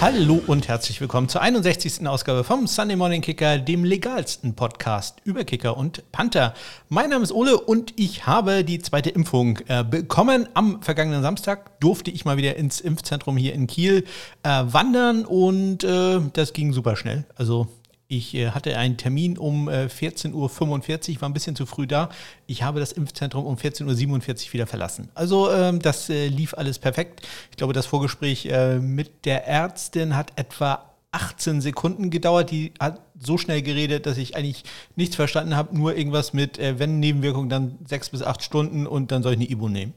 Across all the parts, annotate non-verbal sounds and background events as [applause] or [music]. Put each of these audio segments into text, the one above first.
Hallo und herzlich willkommen zur 61. Ausgabe vom Sunday Morning Kicker, dem legalsten Podcast über Kicker und Panther. Mein Name ist Ole und ich habe die zweite Impfung äh, bekommen. Am vergangenen Samstag durfte ich mal wieder ins Impfzentrum hier in Kiel äh, wandern und äh, das ging super schnell. Also ich äh, hatte einen Termin um äh, 14.45 Uhr, war ein bisschen zu früh da. Ich habe das Impfzentrum um 14.47 Uhr wieder verlassen. Also ähm, das äh, lief alles perfekt. Ich glaube, das Vorgespräch äh, mit der Ärztin hat etwa 18 Sekunden gedauert. Die hat so schnell geredet, dass ich eigentlich nichts verstanden habe. Nur irgendwas mit, äh, wenn Nebenwirkungen, dann sechs bis acht Stunden und dann soll ich eine Ibu nehmen.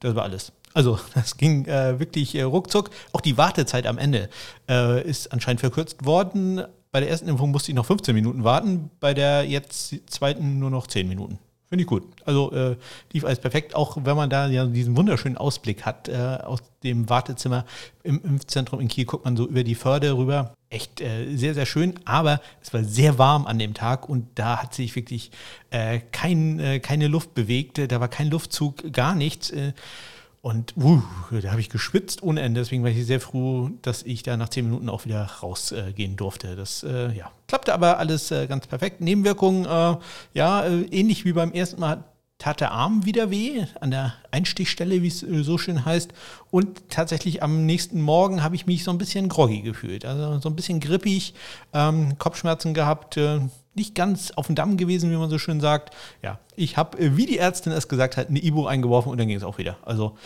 Das war alles. Also [laughs] das ging äh, wirklich äh, ruckzuck. Auch die Wartezeit am Ende äh, ist anscheinend verkürzt worden. Bei der ersten Impfung musste ich noch 15 Minuten warten, bei der jetzt zweiten nur noch 10 Minuten. Finde ich gut. Also äh, lief alles perfekt, auch wenn man da ja diesen wunderschönen Ausblick hat äh, aus dem Wartezimmer im Impfzentrum in Kiel, guckt man so über die Förde rüber. Echt äh, sehr, sehr schön, aber es war sehr warm an dem Tag und da hat sich wirklich äh, kein, äh, keine Luft bewegt, da war kein Luftzug, gar nichts. Äh, und uh, da habe ich geschwitzt ohne Ende. Deswegen war ich sehr froh, dass ich da nach zehn Minuten auch wieder rausgehen äh, durfte. Das äh, ja, klappte aber alles äh, ganz perfekt. Nebenwirkungen, äh, ja, äh, ähnlich wie beim ersten Mal tat der Arm wieder weh, an der Einstichstelle, wie es äh, so schön heißt. Und tatsächlich am nächsten Morgen habe ich mich so ein bisschen groggy gefühlt. Also so ein bisschen grippig, ähm, Kopfschmerzen gehabt, nicht ganz auf dem Damm gewesen, wie man so schön sagt. Ja, ich habe, äh, wie die Ärztin es gesagt hat, eine Ibu eingeworfen und dann ging es auch wieder. Also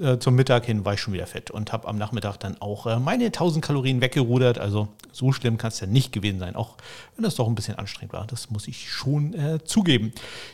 äh, zum Mittag hin war ich schon wieder fett und habe am Nachmittag dann auch äh, meine 1000 Kalorien weggerudert. Also so schlimm kann es ja nicht gewesen sein, auch wenn das doch ein bisschen anstrengend war. Das muss ich schon äh, zugeben.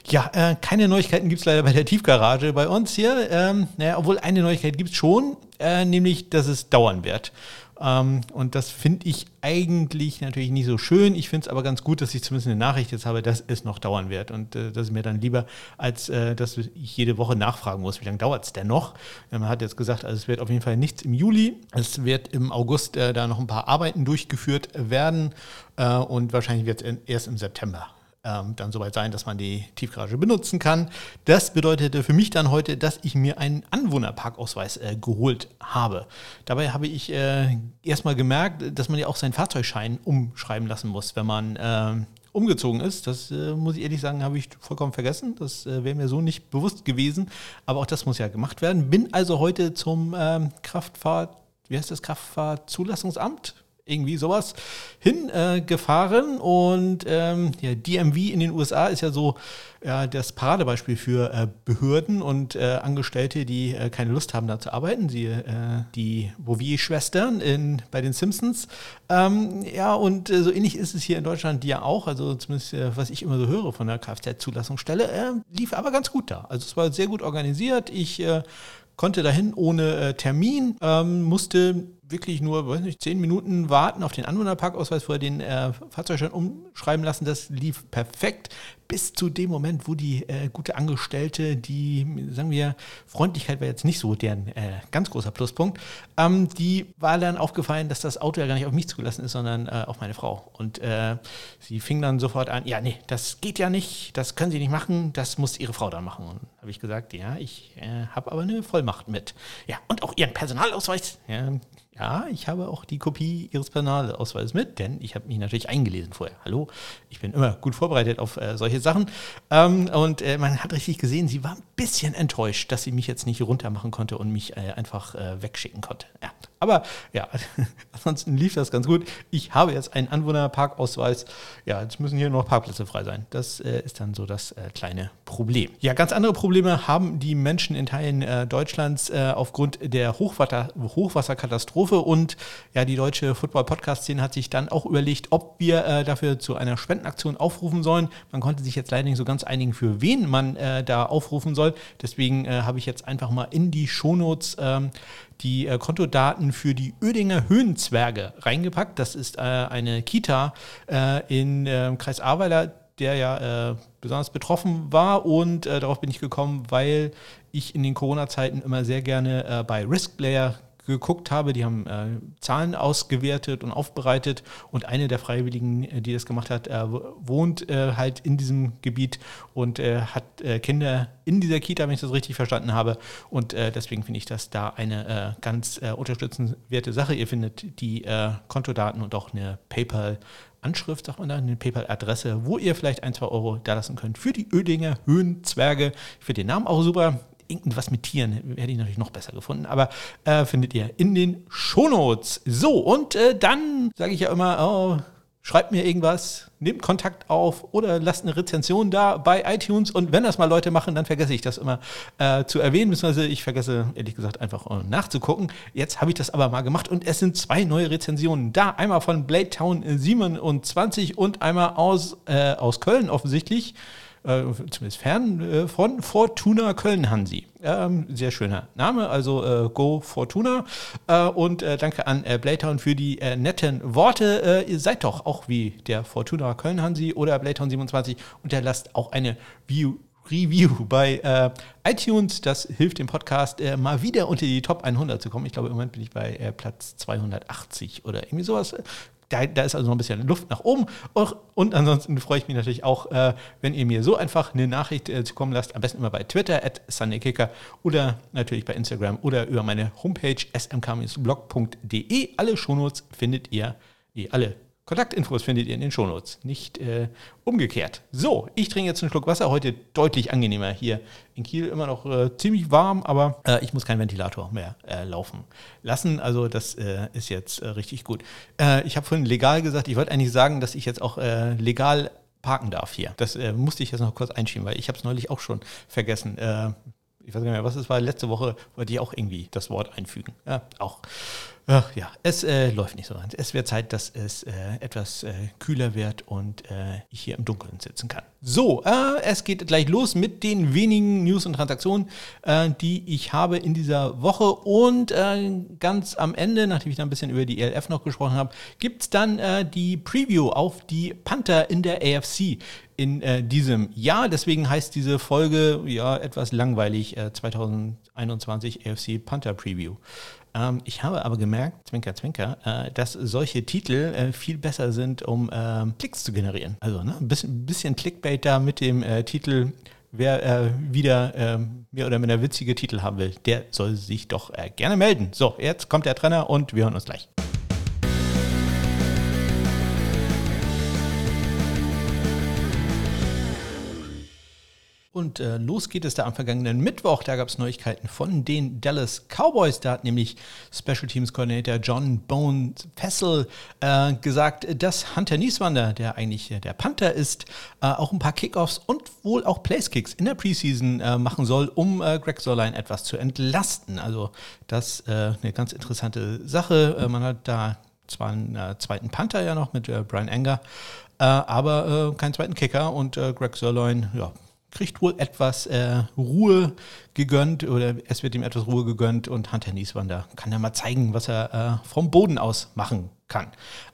Ja, äh, keine Neuigkeiten gibt es leider bei der Tiefgarage bei uns hier. Ähm, naja, obwohl eine Neuigkeit gibt es schon, äh, nämlich, dass es dauern wird. Ähm, und das finde ich eigentlich natürlich nicht so schön. Ich finde es aber ganz gut, dass ich zumindest eine Nachricht jetzt habe, dass es noch dauern wird. Und äh, das ist mir dann lieber, als äh, dass ich jede Woche nachfragen muss, wie lange dauert es denn noch. Man hat jetzt gesagt, also es wird auf jeden Fall nichts im Juli. Es wird im August äh, da noch ein paar Arbeiten durchgeführt werden. Äh, und wahrscheinlich wird es erst im September ähm, dann soweit sein, dass man die Tiefgarage benutzen kann. Das bedeutete für mich dann heute, dass ich mir einen Anwohnerparkausweis äh, geholt habe. Dabei habe ich äh, erstmal gemerkt, dass man ja auch seinen Fahrzeugschein umschreiben lassen muss, wenn man äh, umgezogen ist. Das äh, muss ich ehrlich sagen, habe ich vollkommen vergessen. Das äh, wäre mir so nicht bewusst gewesen. Aber auch das muss ja gemacht werden. Bin also heute zum ähm, Kraftfahrt, wie heißt das, Kraftfahrzulassungsamt irgendwie sowas hingefahren. Äh, und ähm, ja, DMV in den USA ist ja so ja, das Paradebeispiel für äh, Behörden und äh, Angestellte, die äh, keine Lust haben, da zu arbeiten. Sie, äh, die Bouvier-Schwestern bei den Simpsons. Ähm, ja, und äh, so ähnlich ist es hier in Deutschland ja auch. Also zumindest, was ich immer so höre von der Kfz-Zulassungsstelle, lief aber ganz gut da. Also es war sehr gut organisiert. Ich konnte dahin ohne Termin, ähm, musste wirklich nur, weiß nicht, zehn Minuten warten auf den Anwohnerparkausweis, vorher den äh, Fahrzeugschein umschreiben lassen. Das lief perfekt bis zu dem Moment, wo die äh, gute Angestellte, die, sagen wir, Freundlichkeit war jetzt nicht so deren äh, ganz großer Pluspunkt, ähm, die war dann aufgefallen, dass das Auto ja gar nicht auf mich zugelassen ist, sondern äh, auf meine Frau. Und äh, sie fing dann sofort an, ja, nee, das geht ja nicht, das können Sie nicht machen, das muss Ihre Frau dann machen. Und habe ich gesagt, ja, ich äh, habe aber eine Vollmacht mit. Ja, und auch Ihren Personalausweis. Ja, ja, ich habe auch die Kopie Ihres Personalausweises mit, denn ich habe mich natürlich eingelesen vorher. Hallo, ich bin immer gut vorbereitet auf äh, solche Sachen. Ähm, und äh, man hat richtig gesehen, sie war ein bisschen enttäuscht, dass sie mich jetzt nicht runtermachen konnte und mich äh, einfach äh, wegschicken konnte. Ja, aber ja, [laughs] ansonsten lief das ganz gut. Ich habe jetzt einen Anwohnerparkausweis. Ja, jetzt müssen hier noch Parkplätze frei sein. Das äh, ist dann so das äh, kleine Problem. Ja, ganz andere Probleme haben die Menschen in Teilen äh, Deutschlands äh, aufgrund der Hochwasser Hochwasserkatastrophe. Und ja, die deutsche Football-Podcast-Szene hat sich dann auch überlegt, ob wir äh, dafür zu einer Spendenaktion aufrufen sollen. Man konnte sich jetzt leider nicht so ganz einigen, für wen man äh, da aufrufen soll. Deswegen habe ich jetzt einfach mal in die Shownotes ähm, die äh, Kontodaten für die Ödinger Höhenzwerge reingepackt. Das ist äh, eine Kita äh, in ähm, Kreis Ahrweiler, der ja äh, besonders betroffen war. Und äh, darauf bin ich gekommen, weil ich in den Corona-Zeiten immer sehr gerne äh, bei Riskplayer geguckt habe. Die haben äh, Zahlen ausgewertet und aufbereitet und eine der Freiwilligen, äh, die das gemacht hat, äh, wohnt äh, halt in diesem Gebiet und äh, hat Kinder in dieser Kita, wenn ich das richtig verstanden habe. Und deswegen finde ich das da eine ganz unterstützenswerte Sache. Ihr findet die Kontodaten und auch eine PayPal- Anschrift, sagt man da, eine PayPal-Adresse, wo ihr vielleicht ein, zwei Euro da lassen könnt für die Ödinger Höhenzwerge. Ich finde den Namen auch super. Irgendwas mit Tieren hätte ich natürlich noch besser gefunden, aber äh, findet ihr in den Shownotes. So, und äh, dann sage ich ja immer, oh, schreibt mir irgendwas, nehmt Kontakt auf oder lasst eine Rezension da bei iTunes. Und wenn das mal Leute machen, dann vergesse ich das immer äh, zu erwähnen, beziehungsweise ich vergesse ehrlich gesagt einfach äh, nachzugucken. Jetzt habe ich das aber mal gemacht und es sind zwei neue Rezensionen da. Einmal von Blade Town 27 und einmal aus, äh, aus Köln offensichtlich äh, zumindest fern äh, von Fortuna Köln-Hansi. Ähm, sehr schöner Name, also äh, Go Fortuna. Äh, und äh, danke an äh, Blaytown für die äh, netten Worte. ihr seid doch auch wie der Fortuna Köln-Hansi oder Blaytown 27 und der lasst auch eine View Review bei iTunes. Das hilft dem Podcast mal wieder unter die Top 100 zu kommen. Ich glaube, im Moment bin ich bei Platz 280 oder irgendwie sowas da, da, ist also noch ein bisschen Luft nach oben. Und ansonsten freue ich mich natürlich auch, äh, wenn ihr mir so einfach eine Nachricht äh, zukommen lasst. Am besten immer bei Twitter, at SundayKicker oder natürlich bei Instagram oder über meine Homepage smk-blog.de. Alle Shownotes findet ihr, nee, alle Kontaktinfos findet ihr in den Shownotes, nicht äh, umgekehrt. So, ich trinke jetzt einen Schluck Wasser, heute deutlich angenehmer hier in Kiel, immer noch äh, ziemlich warm, aber äh, ich muss keinen Ventilator mehr äh, laufen lassen, also das äh, ist jetzt äh, richtig gut. ich habe vorhin legal gesagt, ich wollte eigentlich sagen, dass ich jetzt auch legal parken darf hier. Das musste ich jetzt noch kurz einschieben, weil ich habe es neulich auch schon vergessen ich weiß gar nicht mehr, was es war, letzte Woche wollte ich auch irgendwie das Wort einfügen. Ja, auch. Ach, ja, es äh, läuft nicht so ganz. Es wird Zeit, dass es äh, etwas äh, kühler wird und äh, ich hier im Dunkeln sitzen kann. So, äh, es geht gleich los mit den wenigen News und Transaktionen, äh, die ich habe in dieser Woche. Und ganz am Ende, nachdem ich da ein bisschen über die ELF noch gesprochen habe, gibt es dann die Preview auf die Panther in der AFC in diesem Jahr. Deswegen heißt diese Folge ja etwas langweilig 2021 AFC Panther Preview. Ähm, ich habe aber gemerkt, Zwinker, Zwinker, äh, dass solche Titel äh, viel besser sind, um äh, Klicks zu generieren. Also ne, ein bisschen, Clickbait da mit dem äh, Titel. Wer äh, wieder ähm, mehr oder minder witzige Titel haben will, der soll sich doch äh, gerne melden. So, jetzt kommt der Trainer und wir hören uns gleich. Und äh, los geht es da am vergangenen Mittwoch. Da gab es Neuigkeiten von den Dallas Cowboys. Da hat nämlich Special Teams Coordinator John Bones Fessel äh, gesagt, dass Hunter Nieswander, der eigentlich der Panther ist, äh, auch ein paar Kickoffs und wohl auch Placekicks in der Preseason äh, machen soll, um äh, Greg Sorline etwas zu entlasten. Also das äh, eine ganz interessante Sache. man hat da zwar einen zweiten Panther ja noch mit Brian Enger, aber keinen zweiten Kicker und Greg Sirloin, ja, kriegt wohl etwas äh, Ruhe gegönnt oder es wird ihm etwas Ruhe gegönnt und Hunter Nieswander kann ja mal zeigen, was er äh, vom Boden aus machen kann.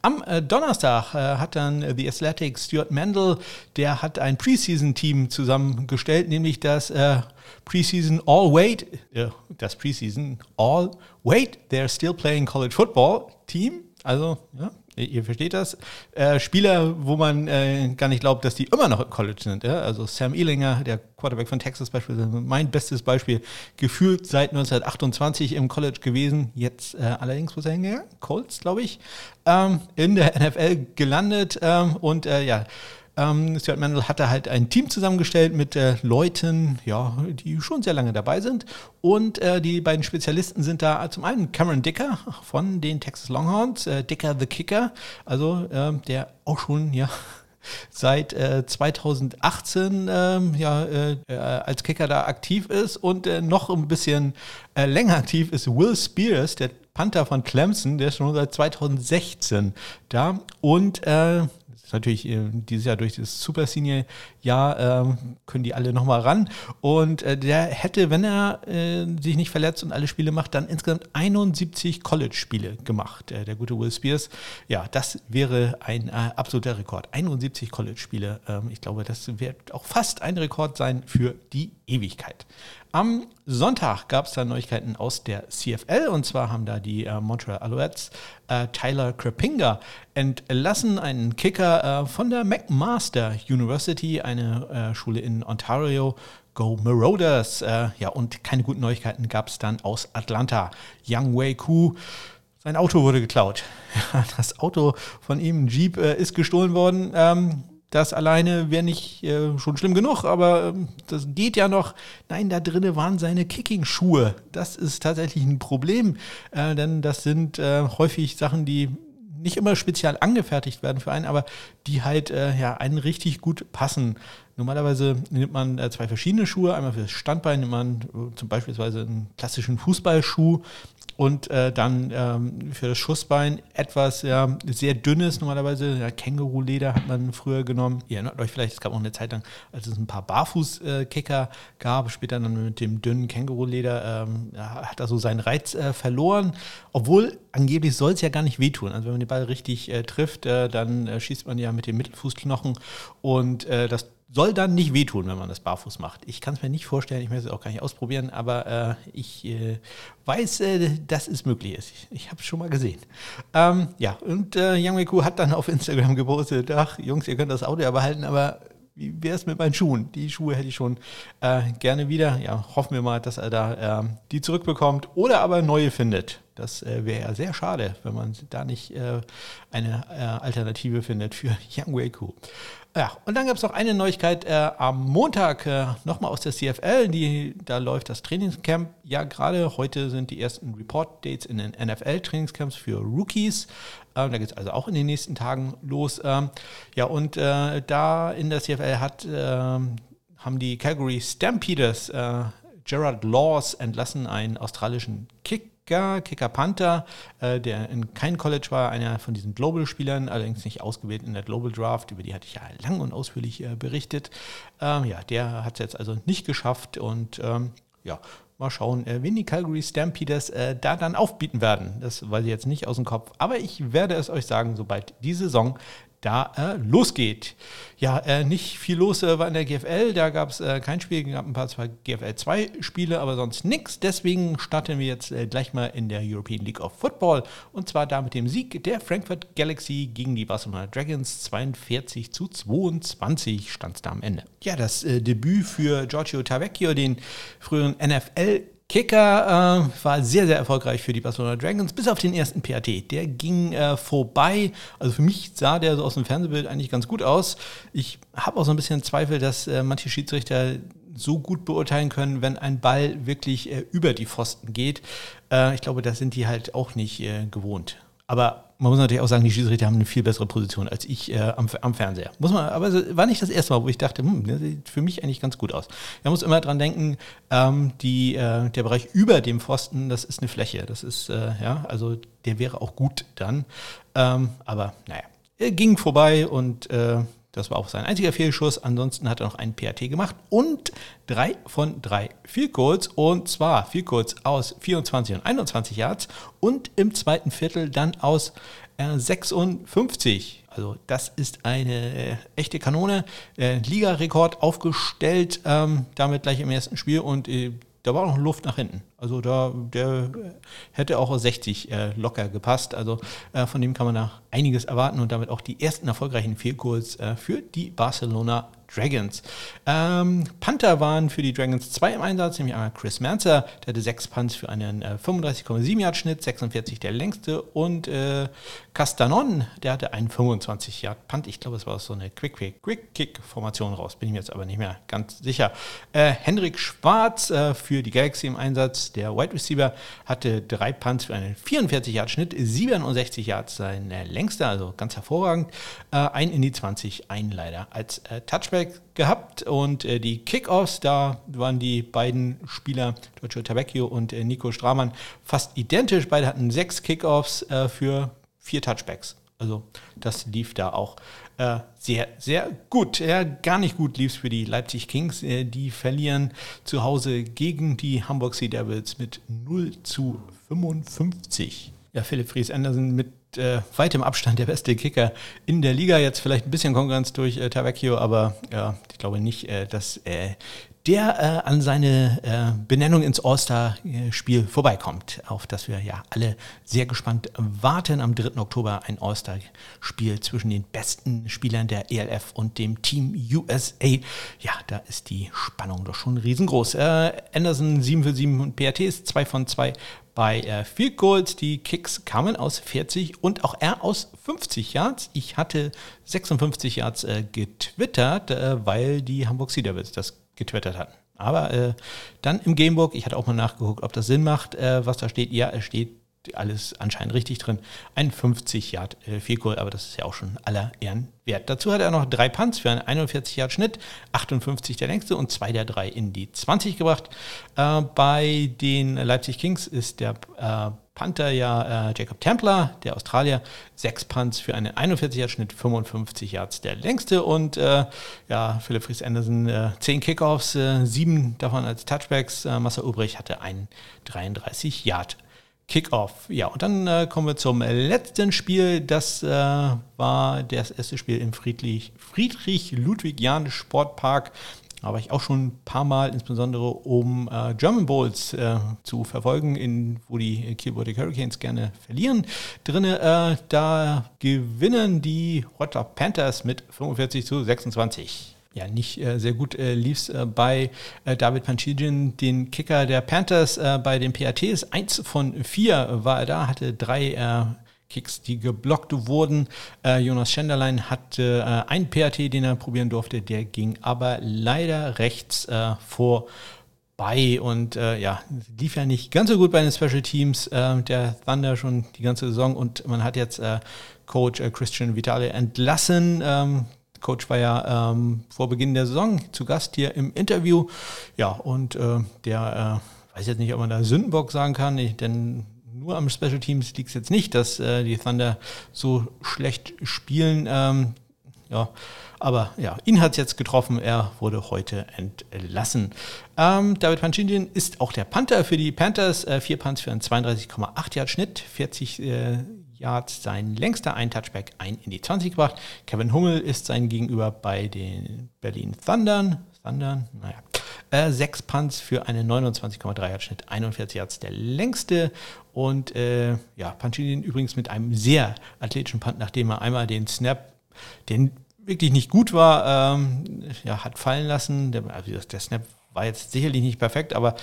Am äh, Donnerstag äh, hat dann The Athletic Stuart Mandel, der hat ein Preseason-Team zusammengestellt, nämlich das äh, Preseason All Wait, äh, das Preseason All Wait, they're still playing college football Team. Also, ja, ihr versteht das, äh, Spieler, wo man äh, gar nicht glaubt, dass die immer noch im College sind. Ja? Also Sam Ehlinger, der Quarterback von Texas beispielsweise, mein bestes Beispiel, gefühlt seit 1928 im College gewesen, jetzt äh, allerdings, wo ist er hingegangen? Colts, glaube ich, ähm, in der NFL gelandet ähm, und äh, ja, ähm, Stuart Mandel hatte halt ein Team zusammengestellt mit äh, Leuten, ja, die schon sehr lange dabei sind. Und äh, die beiden Spezialisten sind da zum einen Cameron Dicker von den Texas Longhorns, äh, Dicker the Kicker, also ähm, der auch schon, ja, [laughs] seit äh, 2018 ähm, ja, äh, äh, als Kicker da aktiv ist. Und äh, noch ein bisschen äh, länger aktiv ist Will Spears, der Panther von Clemson, der ist schon seit 2016 da. Und äh, ist natürlich äh, dieses Jahr durch das Super Senior Jahr äh, können die alle nochmal ran. Und äh, der hätte, wenn er äh, sich nicht verletzt und alle Spiele macht, dann insgesamt 71 College-Spiele gemacht. Äh, der gute Will Spears. Ja, das wäre ein äh, absoluter Rekord. 71 College-Spiele. Ähm, ich glaube, das wird auch fast ein Rekord sein für die Ewigkeit. Am Sonntag gab es da Neuigkeiten aus der CFL und zwar haben da die äh, Montreal Alouettes äh, Tyler Krapinga entlassen, einen Kicker äh, von der McMaster University, eine äh, Schule in Ontario. Go Marauders. Äh, ja, und keine guten Neuigkeiten gab es dann aus Atlanta. Young Wei Ku sein Auto wurde geklaut. [laughs] Das Auto von ihm, Jeep, äh, ist gestohlen worden. Ähm, das alleine wäre nicht äh, schon schlimm genug, aber äh, das geht ja noch. Nein, da drinnen waren seine Kicking-Schuhe. Das ist tatsächlich ein Problem, äh, denn das sind äh, häufig Sachen, die nicht immer speziell angefertigt werden für einen, aber die halt äh, ja einen richtig gut passen. Normalerweise nimmt man äh, zwei verschiedene Schuhe. Einmal für das Standbein nimmt man äh, zum Beispiel einen klassischen Fußballschuh und äh, dann ähm, für das Schussbein etwas ja, sehr dünnes, normalerweise ja, Känguruleder hat man früher genommen. Ihr erinnert euch vielleicht, es gab auch eine Zeit lang, als es ein paar Barfußkicker gab, später dann mit dem dünnen Känguruleder, ähm, hat er so seinen Reiz äh, verloren, obwohl angeblich soll es ja gar nicht wehtun. Also wenn man den Ball richtig äh, trifft, äh, dann äh, schießt man ja mit dem Mittelfußknochen und äh, das soll dann nicht wehtun, wenn man das barfuß macht. Ich kann es mir nicht vorstellen, ich möchte es auch gar nicht ausprobieren, aber äh, ich äh, weiß, äh, dass es möglich ist. Ich, ich habe es schon mal gesehen. Ähm, ja, und äh, Yang Wei hat dann auf Instagram gepostet, ach Jungs, ihr könnt das Auto ja behalten, aber wie wäre es mit meinen Schuhen? Die Schuhe hätte ich schon äh, gerne wieder. Ja, hoffen wir mal, dass er da äh, die zurückbekommt oder aber neue findet. Das äh, wäre ja sehr schade, wenn man da nicht äh, eine äh, Alternative findet für [laughs] Yang Wei Ku. Ja, und dann gab es noch eine Neuigkeit äh, am Montag äh, nochmal aus der CFL. Die, da läuft das Trainingscamp. Ja, gerade heute sind die ersten Report-Dates in den NFL-Trainingscamps für Rookies. Ähm, da geht es also auch in den nächsten Tagen los. Ähm, ja, und äh, da in der CFL hat, ähm, haben die Calgary Stampeders äh, Gerard Laws entlassen, einen australischen Kick Kicker, Kicker Panther, äh, der in kein College war, einer von diesen Global-Spielern, allerdings nicht ausgewählt in der Global Draft, über die hatte ich ja lang und ausführlich äh, berichtet. Ähm, ja, der hat es jetzt also nicht geschafft und ähm, ja, Mal schauen, äh, wen die Calgary Stampeders äh, da dann aufbieten werden. Das weiß ich jetzt nicht aus dem Kopf. Aber ich werde es euch sagen, sobald die Saison da äh, losgeht. Ja, äh, nicht viel los äh, war in der GFL, da gab es äh, kein Spiel, gab ein paar zwei GFL 2 Spiele, aber sonst nichts. Deswegen starten wir jetzt äh, gleich mal in der European League of Football und zwar da mit dem Sieg der Frankfurt Galaxy gegen die Barcelona Dragons 42 zu 22 stand es da am Ende. Ja, das äh, Debüt für Giorgio Tavecchio, den früheren NFL Kicker äh, war sehr, sehr erfolgreich für die Barcelona Dragons, bis auf den ersten PAT. Der ging äh, vorbei. Also für mich sah der so aus dem Fernsehbild eigentlich ganz gut aus. Ich habe auch so ein bisschen Zweifel, dass äh, manche Schiedsrichter so gut beurteilen können, wenn ein Ball wirklich äh, über die Pfosten geht. Äh, ich glaube, das sind die halt auch nicht äh, gewohnt. Aber man muss natürlich auch sagen, die Schiedsrichter haben eine viel bessere Position als ich äh, am, am, Fernseher. Muss man, aber es war nicht das erste Mal, wo ich dachte, hm, das sieht für mich eigentlich ganz gut aus. Man muss immer dran denken, ähm, die, äh, der Bereich über dem Pfosten, das ist eine Fläche. Das ist, äh, ja, also der wäre auch gut dann. Ähm, aber naja, er ging vorbei und äh, das war auch sein einziger Fehlschuss. Ansonsten hat er noch einen PAT gemacht und drei von drei Vielkurz. Und zwar Vielkurz aus 24 und 21 Yards und im zweiten Viertel dann aus äh, 56. Also das ist eine äh, echte Kanone. Äh, Ligarekord aufgestellt, ähm, damit gleich im ersten Spiel und äh, da war noch Luft nach hinten. Also da, der hätte auch aus 60 äh, locker gepasst. Also äh, von dem kann man da einiges erwarten und damit auch die ersten erfolgreichen Fehlkurs äh, für die Barcelona Dragons. Ähm, Panther waren für die Dragons zwei im Einsatz, nämlich einmal Chris Manzer, der hatte sechs Punts für einen äh, 35,7 Yard Schnitt, 46 der längste und äh, Castanon, der hatte einen 25 Yard Punt. Ich glaube, es war so eine Quick Quick Quick Kick Formation raus, bin ich mir jetzt aber nicht mehr ganz sicher. Äh, Henrik Schwarz äh, für die Galaxy im Einsatz, der Wide Receiver, hatte drei Punts für einen 44 Yard Schnitt, 67 Yards sein äh, längster, also ganz hervorragend. Äh, ein in die 20, ein leider als äh, Touchback Touchback gehabt und äh, die Kickoffs, da waren die beiden Spieler, Giorgio Tabecchio und äh, Nico Stramann, fast identisch. Beide hatten sechs Kickoffs äh, für vier Touchbacks. Also das lief da auch äh, sehr, sehr gut. Ja, gar nicht gut lief es für die Leipzig Kings. Äh, die verlieren zu Hause gegen die Hamburg Sea Devils mit 0 zu 55. Ja, Philipp Fries Andersen mit äh, weitem Abstand der beste Kicker in der Liga. Jetzt vielleicht ein bisschen Konkurrenz durch äh, Tavecchio, aber ja, ich glaube nicht, äh, dass der äh, an seine äh, Benennung ins All-Star-Spiel vorbeikommt, auf das wir ja alle sehr gespannt warten. Am 3. Oktober ein All-Star-Spiel zwischen den besten Spielern der ELF und dem Team USA. Ja, da ist die Spannung doch schon riesengroß. Äh, Anderson 7 für 7 und PATs, 2 von 2 bei äh, Field Goals. Die Kicks kamen aus 40 und auch er aus 50 Yards. Ich hatte 56 Yards äh, getwittert, äh, weil die Hamburg Sea Devils das getwittert hatten. Aber äh, dann im Gamebook, ich hatte auch mal nachgeguckt, ob das Sinn macht, äh, was da steht. Ja, es steht alles anscheinend richtig drin. Ein 50 Yard äh, Field Goal, aber das ist ja auch schon aller Ehren wert. Dazu hat er noch drei Punts für einen 41 Yard Schnitt, 58 der längste und zwei der drei in die 20 gebracht. Äh, bei den Leipzig Kings ist der äh, Panther ja äh, Jacob Templer, der Australier, sechs Punts für einen 41 Yard Schnitt, 55 Yards der längste und äh, ja, Philipp Fries Anderson äh, zehn Kickoffs, äh, sieben davon als Touchbacks. Äh, Massa Ulbrich hatte einen 33 Yard Kickoff. Ja, und dann äh, kommen wir zum letzten Spiel. Das äh, war das erste Spiel im Friedrich, Friedrich Ludwig Jahn Sportpark. Da war ich auch schon ein paar Mal, insbesondere um äh, German Bowls äh, zu verfolgen, in, wo die Kiel Hurricanes gerne verlieren. Drinnen, äh, da gewinnen die Rotterdam Panthers mit 45 zu 26 ja, nicht äh, sehr gut äh, lief äh, bei äh, David Panchidin, den Kicker der Panthers äh, bei den PATs. Eins von vier war er da, hatte drei äh, Kicks, die geblockt wurden. Jonas Schenderlein hatte einen PAT, den er probieren durfte, der ging aber leider rechts vorbei und ja, lief ja nicht ganz so gut bei den Special Teams der Thunder schon die ganze Saison und man hat jetzt Coach Christian Vitale entlassen. Ähm, Coach war ja ähm, vor Beginn der Saison zu Gast hier im Interview. Ja, und äh, der äh, weiß jetzt nicht, ob man da Sündenbock sagen kann, ich, denn nur am Special Teams liegt es jetzt nicht, dass äh, die Thunder so schlecht spielen. Ähm, ja, aber ja, ihn hat es jetzt getroffen. Er wurde heute entlassen. Ähm, David Panchindian ist auch der Panther für die Panthers. Äh, vier Punts für einen 32,8 Yard Schnitt, 40 äh, Yards sein längster ein Touchback ein in die 20 gebracht. Kevin Hummel ist sein Gegenüber bei den Berlin Thundern. Thundern, naja. Äh, sechs Punts für einen 29,3 Yard Schnitt, 41 Yards der längste. Und äh, ja, Pancinin übrigens mit einem sehr athletischen Punt, nachdem er einmal den Snap, den wirklich nicht gut war, ähm, ja, hat fallen lassen. Der, also der Snap war jetzt sicherlich nicht perfekt, aber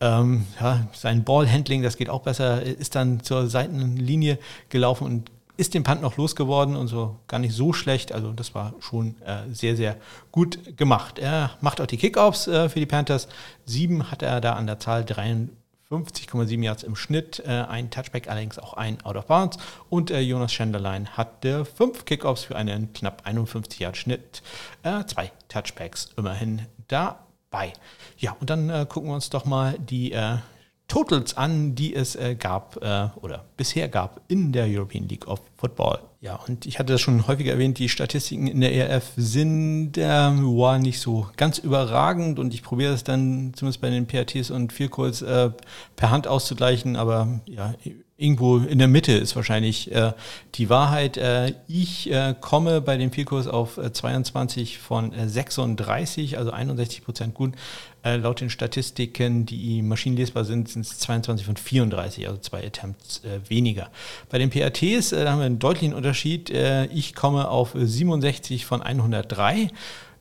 ähm, ja, sein Ballhandling, das geht auch besser, ist dann zur Seitenlinie gelaufen und ist den Punt noch losgeworden und so gar nicht so schlecht. Also das war schon äh, sehr, sehr gut gemacht. Er macht auch die Kickoffs äh, für die Panthers. Sieben hat er da an der Zahl, 53,7 Yards im Schnitt, äh, ein Touchback, allerdings auch ein Out of Bounds. Und äh, Jonas Schenderlein hatte fünf Kickoffs für einen knapp 51 Yard Schnitt, äh, zwei Touchbacks immerhin da bei. Ja, und dann äh, gucken wir uns doch mal die äh, Totals an, die es äh, gab äh, oder bisher gab in der European League of Football. Ja, und ich hatte das schon häufiger erwähnt, die Statistiken in der ERF sind ähm, war nicht so ganz überragend und ich probiere es dann zumindest bei den PRTs und Vierkurs äh, per Hand auszugleichen, aber ja, irgendwo in der Mitte ist wahrscheinlich äh, die Wahrheit. Äh, ich äh, komme bei dem Vielkurs auf 22 äh, von 36, äh, also 61 Prozent gut. Äh, laut den Statistiken, die maschinenlesbar sind, sind es 22 von 34, also zwei Attempts weniger. Bei den PATs haben wir einen deutlichen Unterschied. ich komme auf 67 von 103.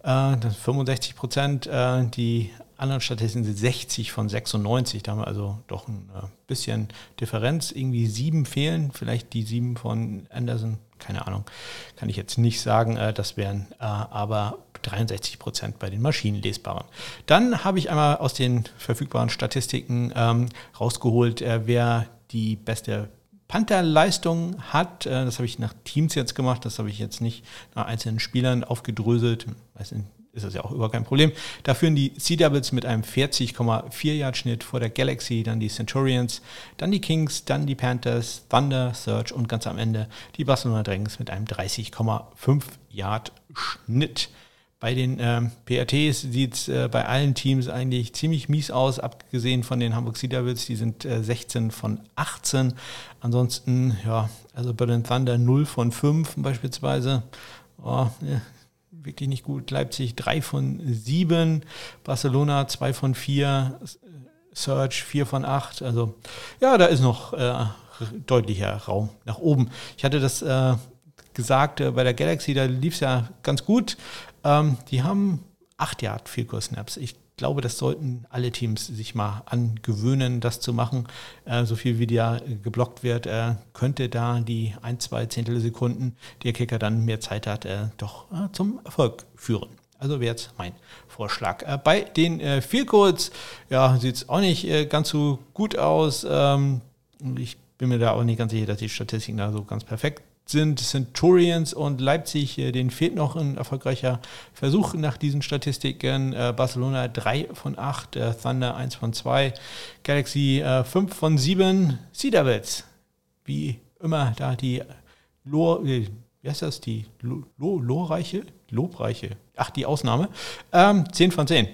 Das sind 65 Prozent. Die anderen Statistiken sind 60 von 96. Da haben wir also doch ein äh, bisschen Differenz. Irgendwie sieben fehlen, vielleicht die sieben von Anderson, keine Ahnung, kann ich jetzt nicht sagen. Äh, das wären äh, aber 63 Prozent bei den maschinenlesbaren. Dann habe ich einmal aus den verfügbaren Statistiken ähm, rausgeholt, wer die beste Panther-Leistung hat. Das habe ich nach Teams jetzt gemacht, das habe ich jetzt nicht nach einzelnen Spielern aufgedröselt. Weiß nicht, ist das ja auch überhaupt kein Problem. Da führen die Sea Devils mit einem 40,4 Yard Schnitt vor der Galaxy, dann die Centurions, dann die Kings, dann die Panthers, Thunder, Surge und ganz am Ende die Barcelona Dragons mit einem 30,5 Yard Schnitt. Bei den ähm, PRTs sieht es äh, bei allen Teams eigentlich ziemlich mies aus, abgesehen von den Hamburg Sea Devils, die sind äh, 16 von 18. Ansonsten, ja, also Berlin Thunder 0 von 5 beispielsweise. Oh, wirklich nicht gut. Leipzig 3 von 7, Barcelona 2 von 4, Search 4 von 8. Also ja, da ist noch äh, deutlicher Raum nach oben. Ich hatte das äh, gesagt äh, bei der Galaxy, da lief es ja ganz gut. Ähm, die haben 8 Yard Field Snaps. Ich glaube, das sollten alle Teams sich mal angewöhnen, das zu machen. Äh, so viel wie da geblockt wird, äh, könnte da die ein, zwei Zehntel Sekunden, die der Kicker dann mehr Zeit hat, äh, doch äh, zum Erfolg führen. Also wäre jetzt mein Vorschlag. Äh, bei den äh, Field ja, sieht es auch nicht äh, ganz so gut aus. Ähm, ich bin mir da auch nicht ganz sicher, dass die Statistiken da so ganz perfekt sind Centurions und Leipzig. Äh, denen fehlt noch ein erfolgreicher Versuch nach diesen Statistiken. Äh, Barcelona 3 von 8, äh, Thunder 1 von 2, Galaxy 5 von 7, Sea Devils. Wie immer da die Lor, wie heißt das? Die Lorreiche? Lobreiche. Ach, die Ausnahme. Ähm, 10 von 10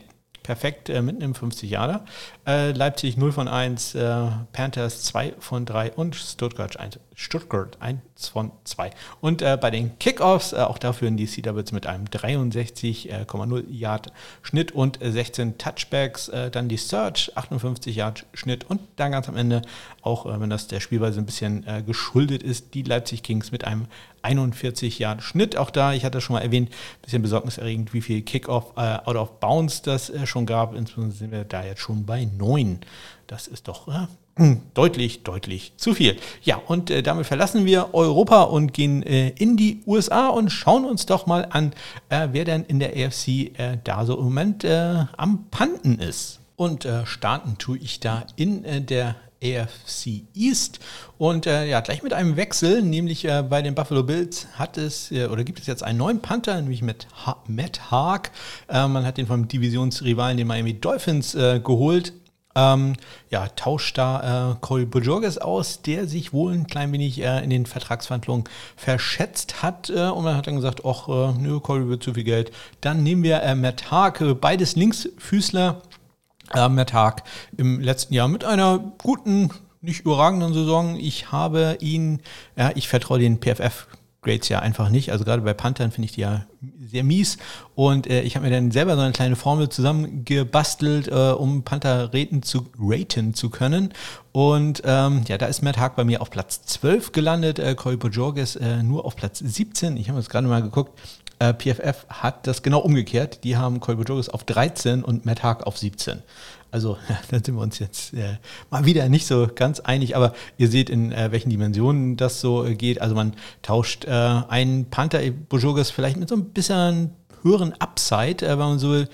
perfekt äh, mitten im 50 Jahre. Äh, Leipzig 0 von 1, äh, Panthers 2 von 3 und Stuttgart 1, Stuttgart 1 von 2. Und äh, bei den Kickoffs, äh, auch da führen die Sea Devils mit einem 63,0 Yard Schnitt und 16 Touchbacks. Äh, dann die Search 58 Yard Schnitt und dann ganz am Ende, auch wenn das der Spielweise ein bisschen geschuldet ist, die Leipzig Kings mit einem 41 Yard Schnitt. Auch da, ich hatte schon mal erwähnt, ein bisschen besorgniserregend, wie viel Kickoff out of bounds das schon gab. Insbesondere sind wir da jetzt schon bei 9. Das ist doch äh, deutlich, deutlich zu viel. Ja, und äh, damit verlassen wir Europa und gehen äh, in die USA und schauen uns doch mal an, äh, wer denn in der AFC äh, da so im Moment äh, am Panten ist. Und starten tue ich da in der AFC East. Und äh, ja, gleich mit einem Wechsel, nämlich äh, bei den Buffalo Bills hat es äh, oder gibt es jetzt einen neuen Panther, nämlich mit ha Matt Haag. man hat den vom Divisionsrivalen, den Miami Dolphins, geholt. Ähm, ja, tauscht da äh, Corey Bojorges aus, der sich wohl ein klein wenig äh, in den Vertragsverhandlungen verschätzt hat. Äh, und man hat dann gesagt, ach, äh, nö, Corey wird zu viel Geld. Dann nehmen wir äh, Matt Haag, äh, beides Linksfüßler. Äh, Matt Haag im letzten Jahr mit einer guten, nicht überragenden Saison. Ich habe ihn, ja, ich vertraue den PFF Grades ja einfach nicht. Also gerade bei Panthern finde ich die ja sehr mies. Und äh, ich habe mir dann selber so eine kleine Formel zusammengebastelt, äh, um Panther raten zu, raten zu können. Und ähm, ja, da ist Matt Haag bei mir auf Platz 12 gelandet, äh, Corey Bojorges äh, nur auf Platz 17. Ich habe jetzt gerade mal geguckt. Äh, PFF hat das genau umgekehrt. Die haben Corey Bojorges auf 13 und Matt Haag auf 17. Also ja, [laughs] da sind wir uns jetzt äh, mal wieder nicht so ganz einig, aber ihr seht, in äh, welchen Dimensionen das so äh, geht. Also man tauscht äh, einen Panther Bojogas vielleicht mit so ein bisschen höheren Upside, äh, wenn man so will,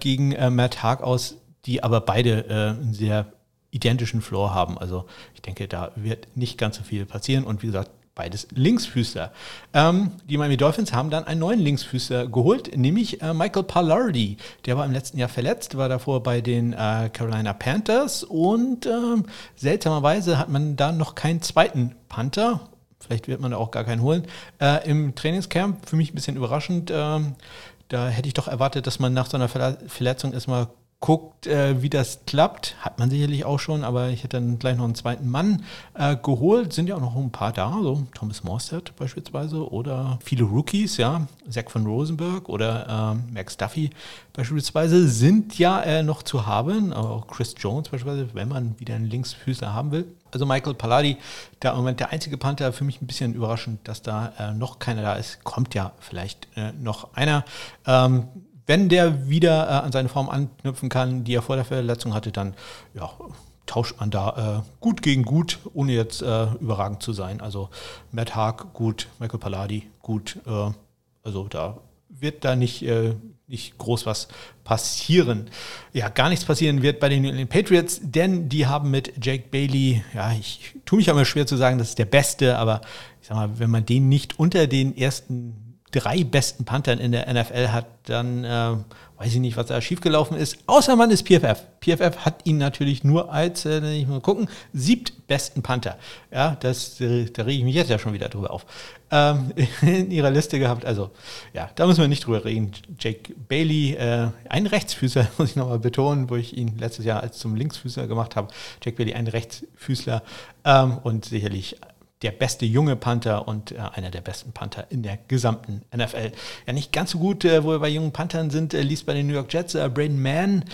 gegen Matt Haag aus, die aber beide einen sehr identischen Floor haben. Also ich denke, da wird nicht ganz so viel passieren. Und wie gesagt, beides Linksfüßler. Ähm, die Miami Dolphins haben dann einen neuen Linksfüßler geholt, nämlich äh, Michael Pallardi. Der war im letzten Jahr verletzt, war davor bei den äh, Carolina Panthers und äh, seltsamerweise hat man da noch keinen zweiten Panther. Vielleicht wird man da auch gar keinen holen. Äh, Im Trainingscamp, für mich ein bisschen überraschend, ähm, da hätte ich doch erwartet, dass man nach so einer Verletzung erstmal guckt, äh, wie das klappt. Hat man sicherlich auch schon, aber ich hätte dann gleich noch einen zweiten Mann äh, geholt. Sind ja auch noch ein paar da, so Thomas Morstead beispielsweise oder viele Rookies, ja, Zach von Rosenberg oder äh, Max Duffy beispielsweise sind ja äh, noch zu haben, aber auch Chris Jones beispielsweise, wenn man wieder einen Linksfüßler haben will. Also Michael Palladi, der im Moment der einzige Panther, für mich ein bisschen überraschend, dass da äh, noch keiner da ist. Kommt ja vielleicht äh, noch einer. Ähm, wenn der wieder äh, an seine Form anknüpfen kann, die er vor der Verletzung hatte, dann ja, tauscht man da äh, gut gegen gut, ohne jetzt äh, überragend zu sein. Also Matt Haag gut, Michael Palladi gut. Äh, also da wird da nicht, äh, nicht groß was passieren. Ja, gar nichts passieren wird bei den Patriots, denn die haben mit Jake Bailey, ja, ich tue mich immer schwer zu sagen, das ist der Beste, aber ich sag mal, wenn man den nicht unter den ersten drei besten Panthern in der NFL hat, dann äh, weiß ich nicht, was da schiefgelaufen ist. Außer man ist PFF. PFF hat ihn natürlich nur als, äh, ich mal gucken, siebtbesten Panther. Ja, das, äh, da rege ich mich jetzt ja schon wieder drüber auf. Ähm, [laughs] in ihrer Liste gehabt. Also, ja, da müssen wir nicht drüber reden. Jake Bailey, äh, ein Rechtsfüßler, [laughs] muss ich nochmal betonen, wo ich ihn letztes Jahr als zum Linksfüßler gemacht habe. Jake Bailey, ein Rechtsfüßler ähm, und sicherlich der beste junge Panther und äh, einer der besten Panther in der gesamten NFL. Ja, nicht ganz so gut, äh, wo wir bei jungen Panthern sind, äh, liest bei den New York Jets äh, Braden Mann.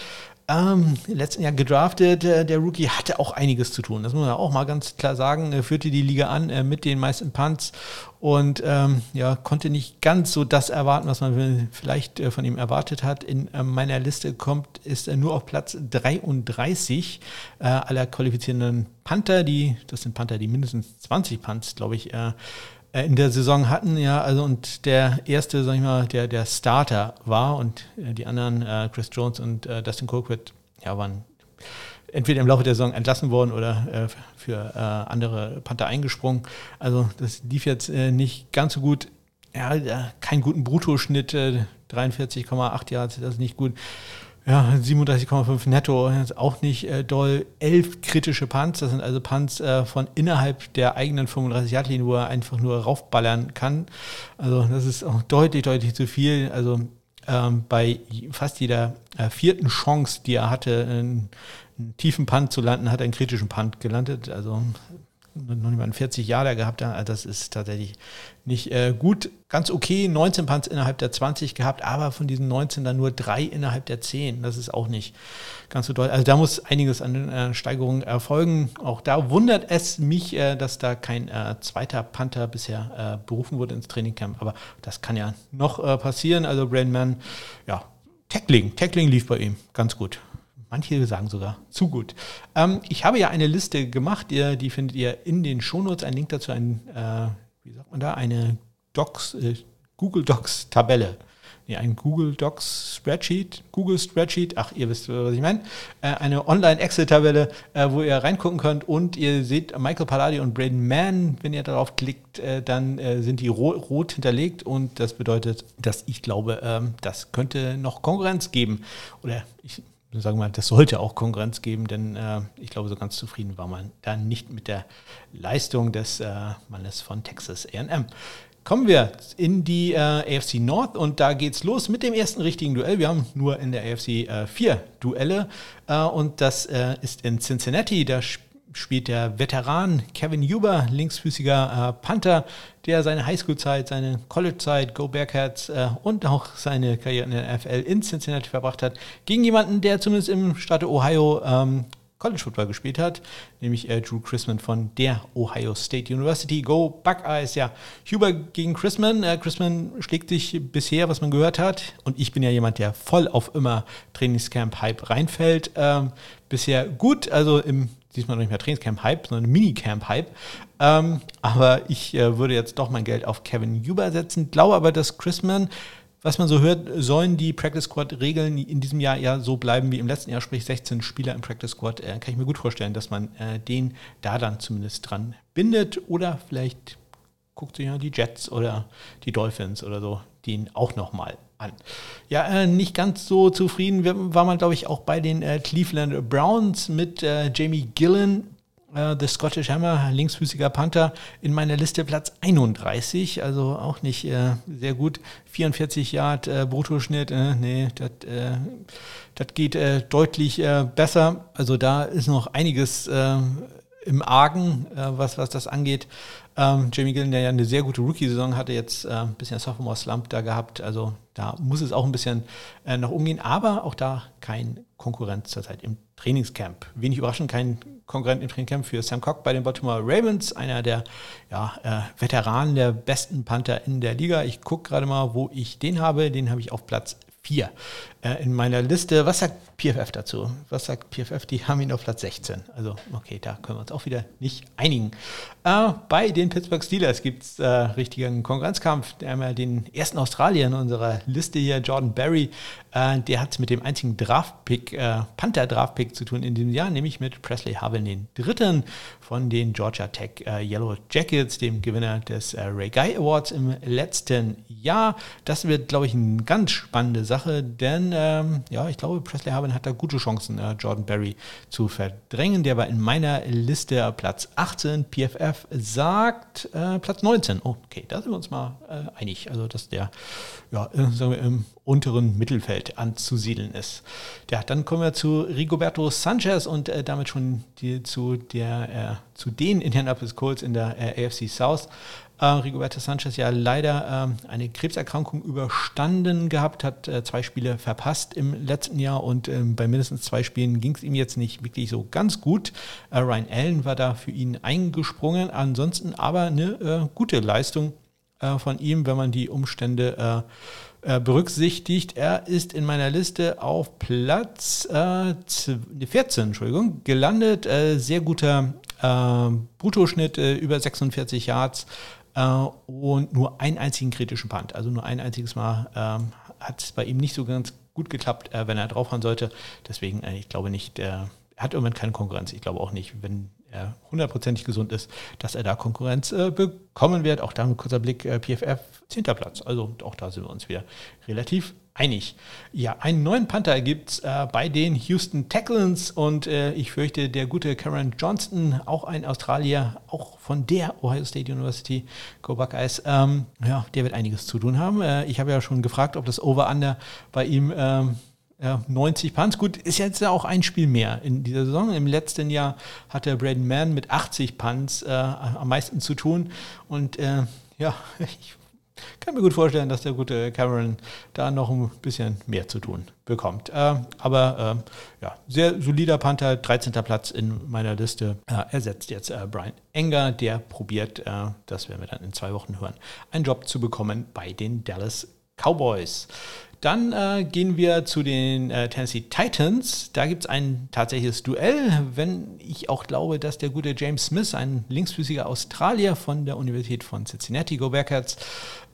Ähm, letzten Jahr gedraftet, äh, der Rookie hatte auch einiges zu tun. Das muss man auch mal ganz klar sagen. Er führte die Liga an äh, mit den meisten Punts und ähm, ja, konnte nicht ganz so das erwarten, was man vielleicht äh, von ihm erwartet hat. In äh, meiner Liste kommt, ist er nur auf Platz 33 äh, aller qualifizierenden Panther, die, das sind Panther, die mindestens 20 Punts, glaube ich, äh, in der Saison hatten, ja, also und der erste, sag ich mal, der, der Starter war und äh, die anderen, äh, Chris Jones und äh, Dustin Colquitt, ja, waren entweder im Laufe der Saison entlassen worden oder äh, für äh, andere Panther eingesprungen. Also das lief jetzt nicht ganz so gut. Ja, keinen guten Bruttoschnitt, 43,8 Yards, das ist nicht gut. Ja, 37,5 netto, ist auch nicht äh, doll. Elf kritische Punts, das sind also Punts äh, von innerhalb der eigenen 35 Yard linie wo er einfach nur raufballern kann. Also das ist auch deutlich, deutlich zu viel. Also ähm, bei fast jeder äh, vierten Chance, die er hatte, einen, einen tiefen Punt zu landen, hat er einen kritischen Punt gelandet. Also noch nicht mal einen 40 Jahre gehabt. Das ist tatsächlich nicht äh, gut. Ganz okay, 19 Punts innerhalb der 20 gehabt, aber von diesen 19 dann nur drei innerhalb der 10. Das ist auch nicht ganz so deutlich. Also da muss einiges an äh, Steigerungen erfolgen. Auch da wundert es mich, äh, dass da kein äh, zweiter Panther bisher äh, berufen wurde ins Trainingcamp. Aber das kann ja noch äh, passieren. Also Brandman, ja, Tackling, Tackling lief bei ihm ganz gut. Manche sagen sogar zu gut. Ähm, ich habe ja eine Liste gemacht, die, die findet ihr in den Shownotes. Ein Link dazu, ein, äh, wie sagt man da, eine Docs, äh, Google Docs Tabelle. Nee, ein Google Docs Spreadsheet, Google Spreadsheet, ach, ihr wisst, was ich meine. Äh, eine Online-Excel-Tabelle, äh, wo ihr reingucken könnt und ihr seht Michael Palladi und Braden Mann. Wenn ihr darauf klickt, äh, dann äh, sind die ro rot hinterlegt und das bedeutet, dass ich glaube, ähm, das könnte noch Konkurrenz geben. Oder ich sagen wir mal, das sollte auch Konkurrenz geben, denn äh, ich glaube, so ganz zufrieden war man da nicht mit der Leistung des äh, Mannes von Texas AM. Kommen wir in die äh, AFC North und da geht's los mit dem ersten richtigen Duell. Wir haben nur in der AFC äh, vier Duelle äh, und das äh, ist in Cincinnati. Da spielt der Veteran Kevin Huber, linksfüßiger Panther, der seine Highschool-Zeit, seine College-Zeit, Go Bearcats äh, und auch seine Karriere in der NFL in Cincinnati verbracht hat, gegen jemanden, der zumindest im Staate Ohio ähm, College Football gespielt hat, nämlich äh, Drew Chrisman von der Ohio State University. Go Buckeyes, ja. Huber gegen Chrisman. Äh, Chrisman schlägt sich bisher, was man gehört hat, und ich bin ja jemand, der voll auf immer Trainingscamp-Hype reinfällt. Ähm, bisher gut, also im diesmal noch nicht mehr Trainingscamp-Hype, sondern Minicamp-Hype. Ähm, aber ich äh, würde jetzt doch mein Geld auf Kevin Huber setzen. Glaube aber, dass Chrisman, was man so hört, sollen die Practice Squad-Regeln in diesem Jahr ja so bleiben wie im letzten Jahr, sprich 16 Spieler im Practice Squad. Äh, kann ich mir gut vorstellen, dass man äh, den da dann zumindest dran bindet. Oder vielleicht guckt sich ja die Jets oder die Dolphins oder so den auch nochmal an. Ja, äh, nicht ganz so zufrieden war man, glaube ich, auch bei den äh, Cleveland Browns mit äh, Jamie Gillen, äh, The Scottish Hammer, linksfüßiger Panther, in meiner Liste Platz 31, also auch nicht äh, sehr gut. 44 Yard äh, Bruttoschnitt, nee, das geht deutlich besser. Also da ist noch einiges im Argen, was, was das angeht. Ähm, Jamie Gillen, der ja eine sehr gute Rookie-Saison hatte, jetzt äh, ein bisschen Sophomore-Slump da gehabt. Also da muss es auch ein bisschen äh, noch umgehen, aber auch da kein Konkurrent zurzeit im Trainingscamp. Wenig überraschend, kein Konkurrent im Trainingscamp für Sam Cock bei den Baltimore Ravens, einer der ja, äh, Veteranen der besten Panther in der Liga. Ich gucke gerade mal, wo ich den habe. Den habe ich auf Platz 4 äh, in meiner Liste. Was sagt PFF dazu? Was sagt PFF? Die haben ihn auf Platz 16. Also, okay, da können wir uns auch wieder nicht einigen. Äh, bei den Pittsburgh Steelers gibt es äh, richtigen Konkurrenzkampf. Wir haben ja den ersten Australier in unserer Liste hier, Jordan Berry. Äh, der hat mit dem einzigen Draftpick, äh, Panther-Draftpick zu tun in diesem Jahr, nämlich mit Presley Harvin, den dritten von den Georgia Tech äh, Yellow Jackets, dem Gewinner des Ray Guy Awards im letzten Jahr. Das wird, glaube ich, eine ganz spannende Sache, denn ähm, ja, ich glaube, Presley Harvin hat da gute Chancen, äh, Jordan Berry zu verdrängen. Der war in meiner Liste Platz 18. PFF sagt äh, Platz 19. Oh, okay, da sind wir uns mal äh, einig. Also, dass der ja, äh, sagen wir, im unteren Mittelfeld anzusiedeln ist. Ja, dann kommen wir zu Rigoberto Sanchez und äh, damit schon die, zu, der, äh, zu den Indianapolis Colts in der äh, AFC South. Äh, Rigoberto Sanchez ja leider äh, eine Krebserkrankung überstanden gehabt, hat äh, zwei Spiele verpasst im letzten Jahr und ähm, bei mindestens zwei Spielen ging es ihm jetzt nicht wirklich so ganz gut. Äh, Ryan Allen war da für ihn eingesprungen, ansonsten aber eine gute Leistung von ihm, wenn man die Umstände äh, äh, berücksichtigt. Er ist in meiner Liste auf Platz äh, 14 Entschuldigung, gelandet. Äh, sehr guter äh, Bruttoschnitt, über 46 Yards und nur einen einzigen kritischen Punt. Also nur ein einziges Mal ähm, hat es bei ihm nicht so ganz gut geklappt, wenn er draufhauen sollte. Deswegen, ich glaube nicht, er hat im Moment keine Konkurrenz. Ich glaube auch nicht, wenn er hundertprozentig gesund ist, dass er da Konkurrenz äh, bekommen wird. Auch da ein kurzer Blick, äh, PFF, 10. Platz. Also auch da sind wir uns wieder relativ einig. Ja, einen neuen Panther gibt es äh, bei den Houston Tackles und äh, ich fürchte, der gute Karen Johnston, auch ein Australier, auch von der Ohio State University, Go Buckeyes, ähm, ja, der wird einiges zu tun haben. Äh, ich habe ja schon gefragt, ob das Over-Under bei ihm ähm, ja, 90 Punts. Gut, ist jetzt ja auch ein Spiel mehr in dieser Saison. Im letzten Jahr hatte Braden Mann mit 80 Punts äh, am meisten zu tun. Und äh, ja, [laughs] ich kann mir gut vorstellen, dass der gute Cameron da noch ein bisschen mehr zu tun bekommt. Äh, aber äh, ja, sehr solider Panther, 13. Platz in meiner Liste. ersetzt jetzt äh, Brian Enger, der probiert, äh, das werden wir dann in zwei Wochen hören, einen Job zu bekommen bei den Dallas Cowboys. Dann äh, gehen wir zu den äh, Tennessee Titans. Da gibt es ein tatsächliches Duell, wenn ich auch glaube, dass der gute James Smith, ein linksfüßiger Australier von der Universität von Cincinnati, Go Bearcats,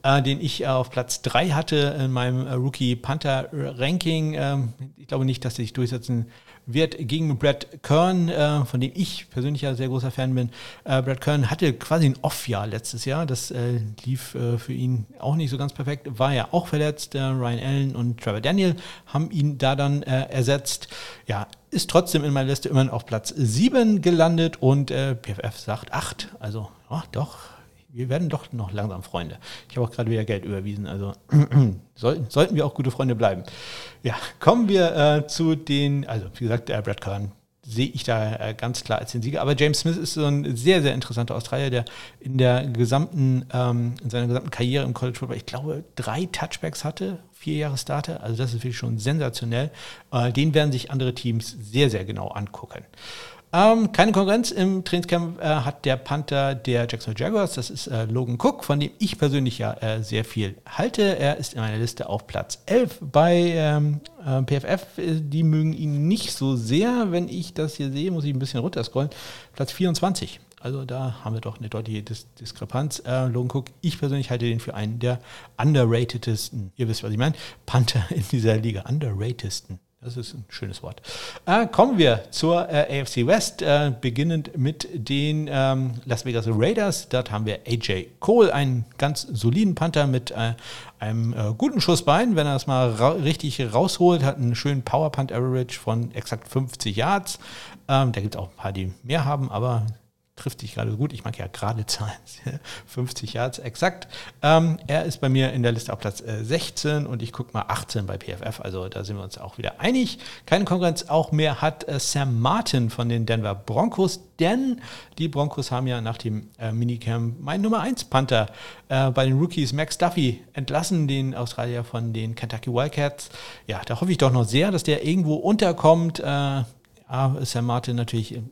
äh, den ich äh, auf Platz 3 hatte in meinem äh, Rookie Panther Ranking. Ähm, ich glaube nicht, dass er sich durchsetzen wird gegen Brad Kern, äh, von dem ich persönlich ja sehr großer Fan bin. Äh, Brad Kern hatte quasi ein Off-Jahr letztes Jahr. Das äh, lief äh, für ihn auch nicht so ganz perfekt. War ja auch verletzt. Äh, Ryan Allen und Trevor Daniel haben ihn da dann äh, ersetzt. Ja, ist trotzdem in meiner Liste immer noch auf Platz 7 gelandet und PFF sagt 8. Also, oh, doch, wir werden doch noch langsam Freunde. Ich habe auch gerade wieder Geld überwiesen, also [clears throat] sollten, sollten wir auch gute Freunde bleiben. Ja, kommen wir äh, zu den, also wie gesagt, der Brad Kern sehe ich da äh, ganz klar als den Sieger. Aber James Smith ist so ein sehr, sehr interessanter Australier, der in der gesamten, ähm, in seiner gesamten Karriere im College Football, ich glaube, drei Touchbacks hatte, vier Jahre Starter. Also das ist wirklich schon sensationell. Äh, den werden sich andere Teams sehr, sehr genau angucken. Ähm, keine Konkurrenz im Trainingscamp äh, hat der Panther der Jacksonville Jaguars, das ist äh, Logan Cook, von dem ich persönlich ja äh, sehr viel halte. Er ist in meiner Liste auf Platz 11 bei ähm, äh, PFF. Die mögen ihn nicht so sehr. Wenn ich das hier sehe, muss ich ein bisschen runterscrollen. Platz 24. Also da haben wir doch eine deutliche Dis Diskrepanz. Äh, Logan Cook, ich persönlich halte den für einen der underratedsten, ihr wisst, was ich meine, Panther in dieser Liga. Underratedsten. Das ist ein schönes Wort. Äh, kommen wir zur äh, AFC West, äh, beginnend mit den ähm, Las Vegas Raiders. Dort haben wir AJ Cole, einen ganz soliden Panther mit äh, einem äh, guten Schussbein. Wenn er das mal ra richtig rausholt, hat einen schönen Power Punt Average von exakt 50 Yards. Ähm, da gibt es auch ein paar, die mehr haben, aber trifft dich gerade gut. Ich mag ja gerade [laughs] Zahlen, 50 Yards exakt. Ähm, er ist bei mir in der Liste auf Platz äh, 16 und ich gucke mal 18 bei PFF. Also da sind wir uns auch wieder einig. Keine Konkurrenz auch mehr hat äh, Sam Martin von den Denver Broncos, denn die Broncos haben ja nach dem äh, Minicamp mein Nummer 1 Panther äh, bei den Rookies Max Duffy entlassen, den Australier von den Kentucky Wildcats. Ja, da hoffe ich doch noch sehr, dass der irgendwo unterkommt. Äh, Ah, Sam Martin natürlich ein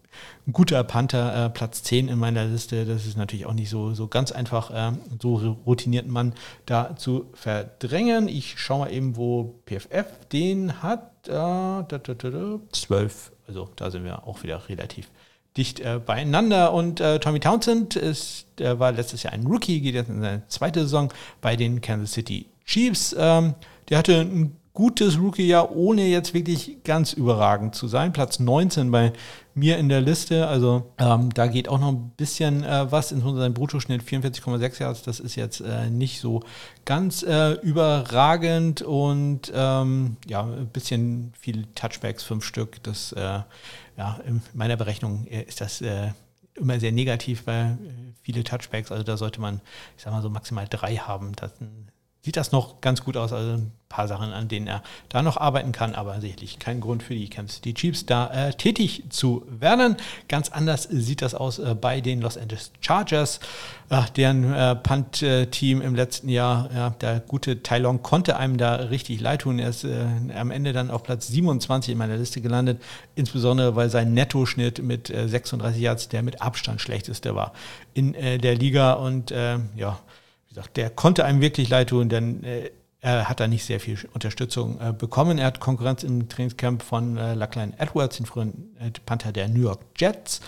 guter Panther, äh, Platz 10 in meiner Liste. Das ist natürlich auch nicht so, so ganz einfach, äh, so routinierten Mann da zu verdrängen. Ich schaue mal eben, wo PFF den hat. Äh, da, da, da, 12. Also da sind wir auch wieder relativ dicht äh, beieinander. Und äh, Tommy Townsend ist, der war letztes Jahr ein Rookie, geht jetzt in seine zweite Saison bei den Kansas City Chiefs. Ähm, der hatte ein gutes Rookie-Jahr, ohne jetzt wirklich ganz überragend zu sein. Platz 19 bei mir in der Liste. Also ähm, da geht auch noch ein bisschen äh, was. in unserem Bruttoschnitt 44,6 Yards. Das ist jetzt äh, nicht so ganz äh, überragend und ähm, ja, ein bisschen viele Touchbacks, fünf Stück. Das, äh, ja, in meiner Berechnung äh, ist das äh, immer sehr negativ bei viele Touchbacks. Also da sollte man, ich sag mal so maximal drei haben. Das sieht das noch ganz gut aus. Also ein paar Sachen, an denen er da noch arbeiten kann, aber sicherlich kein Grund für die Kansas City Chiefs da äh, tätig zu werden. Ganz anders sieht das aus äh, bei den Los Angeles Chargers, äh, deren äh, Punt-Team im letzten Jahr, ja, der gute Tylon konnte einem da richtig leid tun. Er ist äh, am Ende dann auf Platz 27 in meiner Liste gelandet, insbesondere weil sein Nettoschnitt mit 36 äh, Yards der mit Abstand schlechteste war in der Liga und ja, gesagt, der konnte einem wirklich leid tun, denn äh, er hat da nicht sehr viel Unterstützung äh, bekommen. Er hat Konkurrenz im Trainingscamp von äh, Lachlan Edwards, den früheren äh, Panther der New York Jets.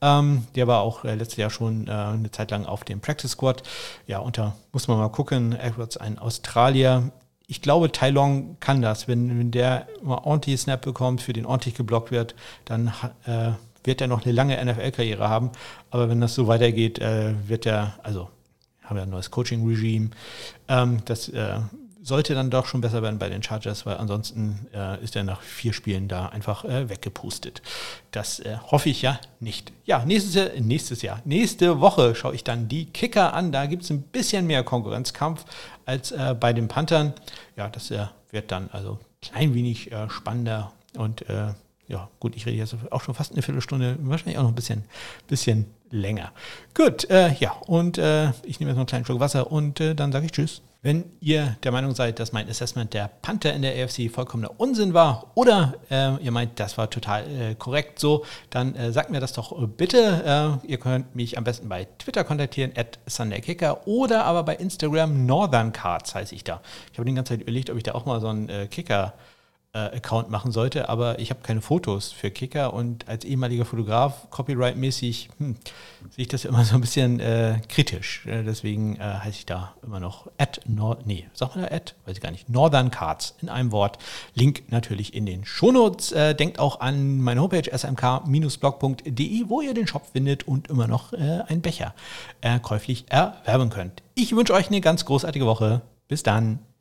Ähm, der war auch äh, letztes Jahr schon äh, eine Zeit lang auf dem Practice Squad. Ja, und da muss man mal gucken. Edwards, ein Australier. Ich glaube, Tai Long kann das. Wenn, wenn der mal ordentlich Snap bekommt, für den ordentlich geblockt wird, dann äh, wird er noch eine lange NFL-Karriere haben. Aber wenn das so weitergeht, wird er, also haben ja ein neues Coaching-Regime. Ähm, das äh, sollte dann doch schon besser werden bei den Chargers, weil ansonsten äh, ist er nach vier Spielen da einfach äh, weggepustet. Das äh, hoffe ich ja nicht. Ja, nächstes Jahr, nächstes Jahr, nächste Woche schaue ich dann die Kicker an. Da gibt es ein bisschen mehr Konkurrenzkampf als äh, bei den Panthern. Ja, das äh, wird dann also klein wenig spannender und ja, gut, ich rede jetzt auch schon fast eine Viertelstunde, wahrscheinlich auch noch ein bisschen, bisschen länger. Gut, äh, ja, und äh, ich nehme jetzt noch einen kleinen Schluck Wasser und äh, dann sage ich Tschüss. Wenn ihr der Meinung seid, dass mein Assessment der Panther in der AFC vollkommener Unsinn war oder äh, ihr meint, das war total äh, korrekt so, dann äh, sagt mir das doch bitte. ihr könnt mich am besten bei Twitter kontaktieren, at SundayKicker oder aber bei Instagram Northern Cards heiße ich da. Ich habe die ganze Zeit überlegt, ob ich da auch mal so einen Kicker Account machen sollte, aber ich habe keine Fotos für Kicker und als ehemaliger Fotograf, copyright-mäßig, hm, sehe ich das immer so ein bisschen äh, kritisch. Äh, deswegen äh, heiße ich da immer noch at, Nor nee, sag mal at, weiß ich gar nicht, Northern Cards in einem Wort. Link natürlich in den Shownotes. Äh, denkt auch an meine Homepage smk-blog.de, wo ihr den Shop findet und immer noch äh, einen Becher käuflich erwerben könnt. Ich wünsche euch eine ganz großartige Woche. Bis dann.